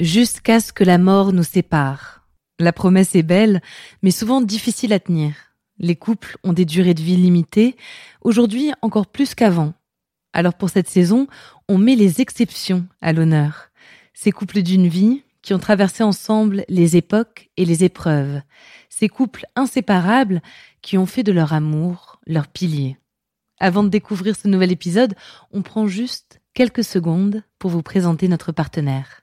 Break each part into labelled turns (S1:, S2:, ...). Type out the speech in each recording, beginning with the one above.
S1: Jusqu'à ce que la mort nous sépare. La promesse est belle, mais souvent difficile à tenir. Les couples ont des durées de vie limitées, aujourd'hui encore plus qu'avant. Alors pour cette saison, on met les exceptions à l'honneur. Ces couples d'une vie qui ont traversé ensemble les époques et les épreuves. Ces couples inséparables qui ont fait de leur amour leur pilier. Avant de découvrir ce nouvel épisode, on prend juste quelques secondes pour vous présenter notre partenaire.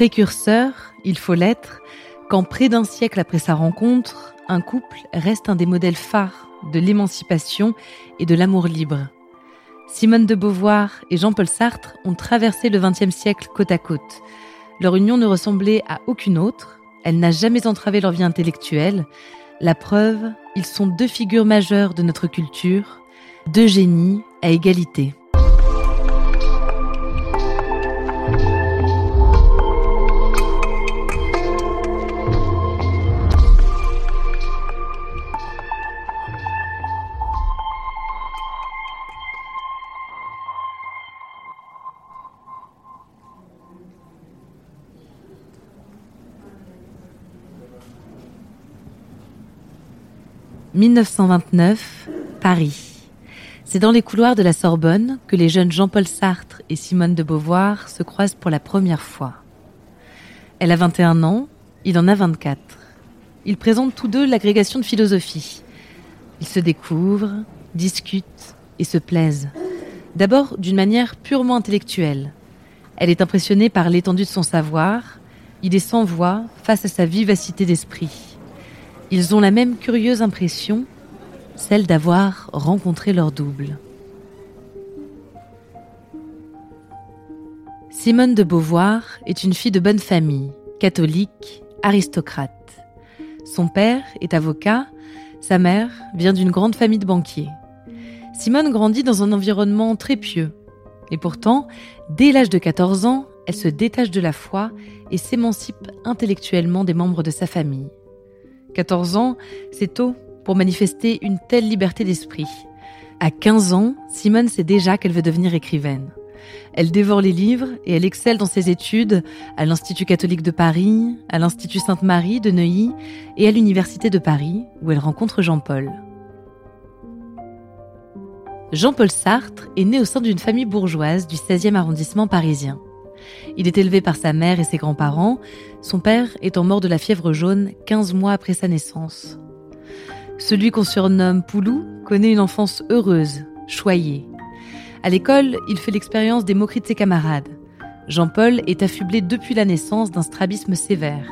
S1: Précurseur, il faut l'être, quand près d'un siècle après sa rencontre, un couple reste un des modèles phares de l'émancipation et de l'amour libre. Simone de Beauvoir et Jean-Paul Sartre ont traversé le XXe siècle côte à côte. Leur union ne ressemblait à aucune autre, elle n'a jamais entravé leur vie intellectuelle. La preuve, ils sont deux figures majeures de notre culture, deux génies à égalité. 1929, Paris. C'est dans les couloirs de la Sorbonne que les jeunes Jean-Paul Sartre et Simone de Beauvoir se croisent pour la première fois. Elle a 21 ans, il en a 24. Ils présentent tous deux l'agrégation de philosophie. Ils se découvrent, discutent et se plaisent. D'abord d'une manière purement intellectuelle. Elle est impressionnée par l'étendue de son savoir, il est sans voix face à sa vivacité d'esprit. Ils ont la même curieuse impression, celle d'avoir rencontré leur double. Simone de Beauvoir est une fille de bonne famille, catholique, aristocrate. Son père est avocat, sa mère vient d'une grande famille de banquiers. Simone grandit dans un environnement très pieux. Et pourtant, dès l'âge de 14 ans, elle se détache de la foi et s'émancipe intellectuellement des membres de sa famille. 14 ans, c'est tôt pour manifester une telle liberté d'esprit. À 15 ans, Simone sait déjà qu'elle veut devenir écrivaine. Elle dévore les livres et elle excelle dans ses études à l'Institut catholique de Paris, à l'Institut Sainte-Marie de Neuilly et à l'Université de Paris, où elle rencontre Jean-Paul. Jean-Paul Sartre est né au sein d'une famille bourgeoise du 16e arrondissement parisien. Il est élevé par sa mère et ses grands-parents, son père étant mort de la fièvre jaune 15 mois après sa naissance. Celui qu'on surnomme Poulou connaît une enfance heureuse, choyée. À l'école, il fait l'expérience des moqueries de ses camarades. Jean-Paul est affublé depuis la naissance d'un strabisme sévère.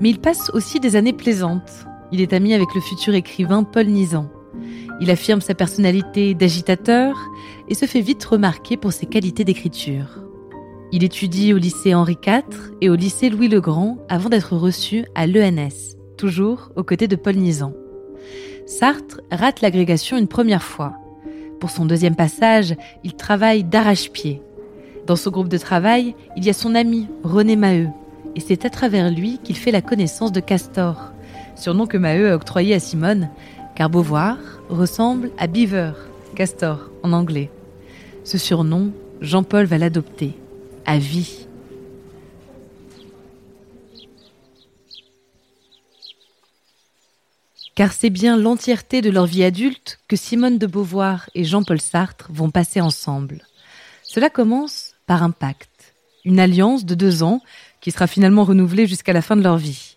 S1: Mais il passe aussi des années plaisantes. Il est ami avec le futur écrivain Paul Nizan. Il affirme sa personnalité d'agitateur et se fait vite remarquer pour ses qualités d'écriture. Il étudie au lycée Henri IV et au lycée Louis le Grand avant d'être reçu à l'ENS, toujours aux côtés de Paul Nizan. Sartre rate l'agrégation une première fois. Pour son deuxième passage, il travaille d'arrache-pied. Dans ce groupe de travail, il y a son ami René Maheu, et c'est à travers lui qu'il fait la connaissance de Castor, surnom que Maheu a octroyé à Simone, car Beauvoir ressemble à Beaver, Castor en anglais. Ce surnom, Jean-Paul va l'adopter vie. car c'est bien l'entièreté de leur vie adulte que Simone de Beauvoir et Jean-Paul Sartre vont passer ensemble. Cela commence par un pacte, une alliance de deux ans qui sera finalement renouvelée jusqu'à la fin de leur vie.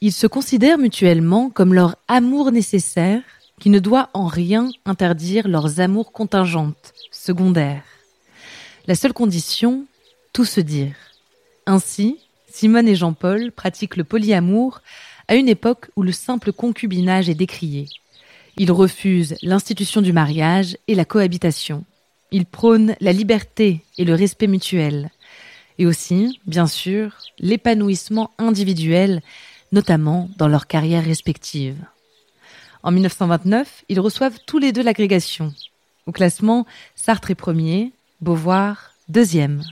S1: Ils se considèrent mutuellement comme leur amour nécessaire qui ne doit en rien interdire leurs amours contingentes, secondaires. La seule condition, tout se dire. Ainsi, Simone et Jean-Paul pratiquent le polyamour à une époque où le simple concubinage est décrié. Ils refusent l'institution du mariage et la cohabitation. Ils prônent la liberté et le respect mutuel. Et aussi, bien sûr, l'épanouissement individuel, notamment dans leurs carrières respectives. En 1929, ils reçoivent tous les deux l'agrégation. Au classement, Sartre est premier, Beauvoir deuxième.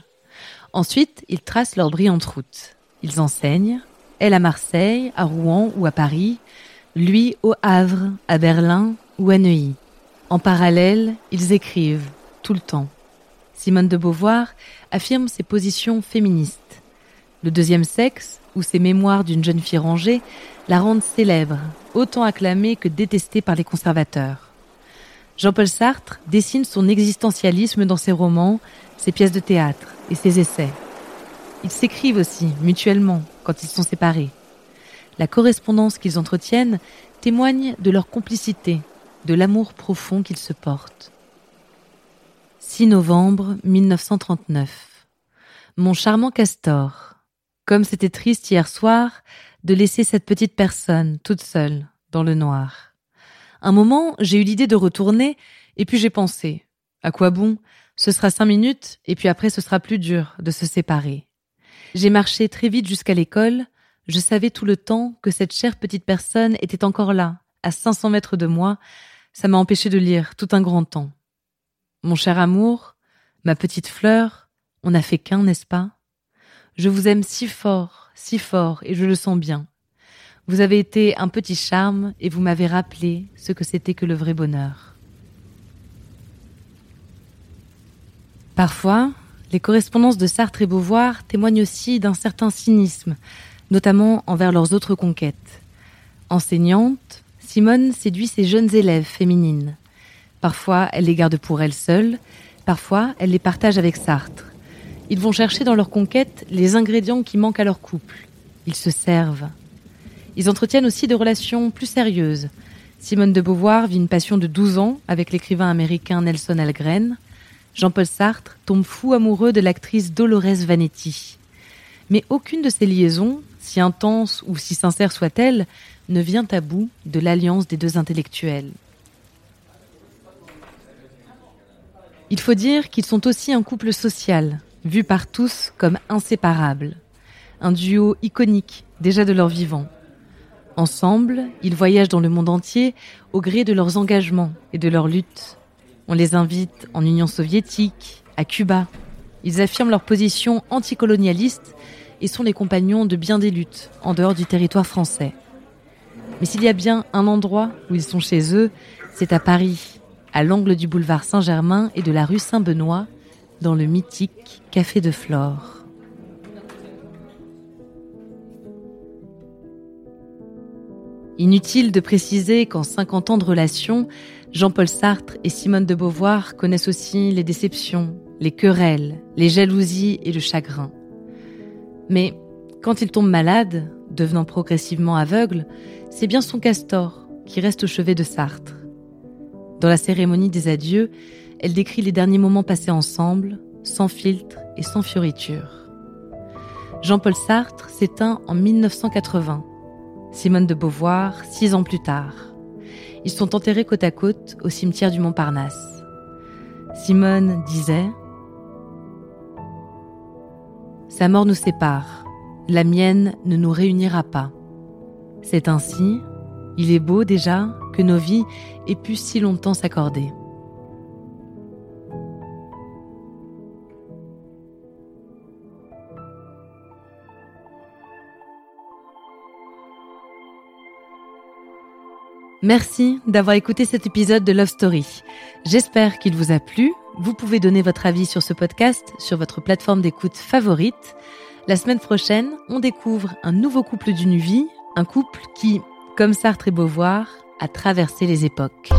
S1: Ensuite, ils tracent leur brillante route. Ils enseignent, elle à Marseille, à Rouen ou à Paris, lui au Havre, à Berlin ou à Neuilly. En parallèle, ils écrivent, tout le temps. Simone de Beauvoir affirme ses positions féministes. Le deuxième sexe, ou ses mémoires d'une jeune fille rangée, la rendent célèbre, autant acclamée que détestée par les conservateurs. Jean-Paul Sartre dessine son existentialisme dans ses romans, ses pièces de théâtre et ses essais. Ils s'écrivent aussi, mutuellement, quand ils sont séparés. La correspondance qu'ils entretiennent témoigne de leur complicité, de l'amour profond qu'ils se portent. 6 novembre 1939. Mon charmant Castor. Comme c'était triste hier soir de laisser cette petite personne toute seule dans le noir. Un moment, j'ai eu l'idée de retourner et puis j'ai pensé, à quoi bon? Ce sera cinq minutes et puis après ce sera plus dur de se séparer. J'ai marché très vite jusqu'à l'école. Je savais tout le temps que cette chère petite personne était encore là, à 500 mètres de moi. Ça m'a empêché de lire tout un grand temps. Mon cher amour, ma petite fleur, on n'a fait qu'un, n'est-ce pas? Je vous aime si fort, si fort, et je le sens bien. Vous avez été un petit charme et vous m'avez rappelé ce que c'était que le vrai bonheur. Parfois, les correspondances de Sartre et Beauvoir témoignent aussi d'un certain cynisme, notamment envers leurs autres conquêtes. Enseignante, Simone séduit ses jeunes élèves féminines. Parfois, elle les garde pour elle seule, parfois, elle les partage avec Sartre. Ils vont chercher dans leur conquête les ingrédients qui manquent à leur couple. Ils se servent. Ils entretiennent aussi des relations plus sérieuses. Simone de Beauvoir vit une passion de 12 ans avec l'écrivain américain Nelson Algren. Jean-Paul Sartre tombe fou amoureux de l'actrice Dolores Vanetti. Mais aucune de ces liaisons, si intense ou si sincère soit-elle, ne vient à bout de l'alliance des deux intellectuels. Il faut dire qu'ils sont aussi un couple social, vu par tous comme inséparable. Un duo iconique, déjà de leur vivant. Ensemble, ils voyagent dans le monde entier au gré de leurs engagements et de leurs luttes. On les invite en Union soviétique, à Cuba. Ils affirment leur position anticolonialiste et sont les compagnons de bien des luttes en dehors du territoire français. Mais s'il y a bien un endroit où ils sont chez eux, c'est à Paris, à l'angle du boulevard Saint-Germain et de la rue Saint-Benoît, dans le mythique Café de Flore. Inutile de préciser qu'en 50 ans de relation, Jean-Paul Sartre et Simone de Beauvoir connaissent aussi les déceptions, les querelles, les jalousies et le chagrin. Mais quand il tombe malade, devenant progressivement aveugle, c'est bien son castor qui reste au chevet de Sartre. Dans la cérémonie des adieux, elle décrit les derniers moments passés ensemble, sans filtre et sans fioriture. Jean-Paul Sartre s'éteint en 1980 Simone de Beauvoir, six ans plus tard. Ils sont enterrés côte à côte au cimetière du Montparnasse. Simone disait Sa mort nous sépare, la mienne ne nous réunira pas. C'est ainsi, il est beau déjà que nos vies aient pu si longtemps s'accorder. Merci d'avoir écouté cet épisode de Love Story. J'espère qu'il vous a plu. Vous pouvez donner votre avis sur ce podcast sur votre plateforme d'écoute favorite. La semaine prochaine, on découvre un nouveau couple d'une vie, un couple qui, comme Sartre et Beauvoir, a traversé les époques.